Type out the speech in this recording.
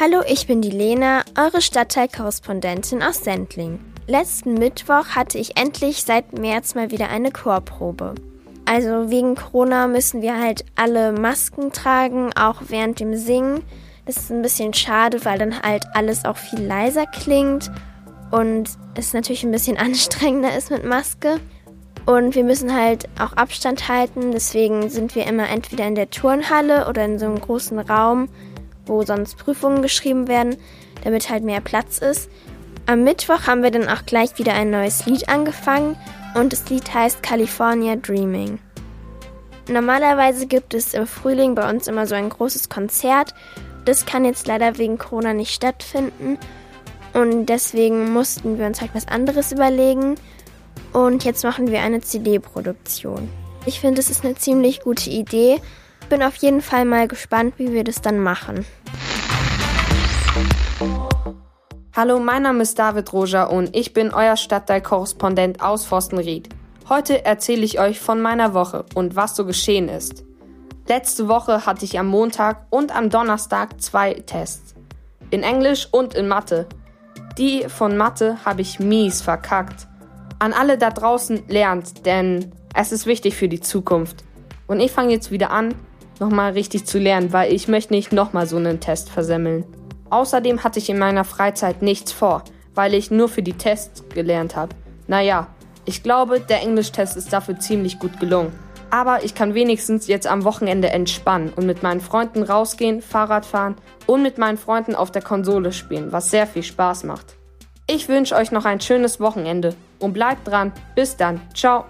Hallo, ich bin die Lena, eure Stadtteilkorrespondentin aus Sendling. Letzten Mittwoch hatte ich endlich seit März mal wieder eine Chorprobe. Also wegen Corona müssen wir halt alle Masken tragen, auch während dem Singen. Das ist ein bisschen schade, weil dann halt alles auch viel leiser klingt und es natürlich ein bisschen anstrengender ist mit Maske. Und wir müssen halt auch Abstand halten, deswegen sind wir immer entweder in der Turnhalle oder in so einem großen Raum, wo sonst Prüfungen geschrieben werden, damit halt mehr Platz ist. Am Mittwoch haben wir dann auch gleich wieder ein neues Lied angefangen und das Lied heißt California Dreaming. Normalerweise gibt es im Frühling bei uns immer so ein großes Konzert. Das kann jetzt leider wegen Corona nicht stattfinden und deswegen mussten wir uns halt was anderes überlegen und jetzt machen wir eine CD-Produktion. Ich finde, es ist eine ziemlich gute Idee. Bin auf jeden Fall mal gespannt, wie wir das dann machen. Hallo, mein Name ist David Roger und ich bin euer Stadtteilkorrespondent aus Forstenried. Heute erzähle ich euch von meiner Woche und was so geschehen ist. Letzte Woche hatte ich am Montag und am Donnerstag zwei Tests. In Englisch und in Mathe. Die von Mathe habe ich mies verkackt. An alle da draußen lernt, denn es ist wichtig für die Zukunft. Und ich fange jetzt wieder an, nochmal richtig zu lernen, weil ich möchte nicht nochmal so einen Test versemmeln. Außerdem hatte ich in meiner Freizeit nichts vor, weil ich nur für die Tests gelernt habe. Naja, ich glaube, der Englischtest ist dafür ziemlich gut gelungen. Aber ich kann wenigstens jetzt am Wochenende entspannen und mit meinen Freunden rausgehen, Fahrrad fahren und mit meinen Freunden auf der Konsole spielen, was sehr viel Spaß macht. Ich wünsche euch noch ein schönes Wochenende und bleibt dran. Bis dann. Ciao.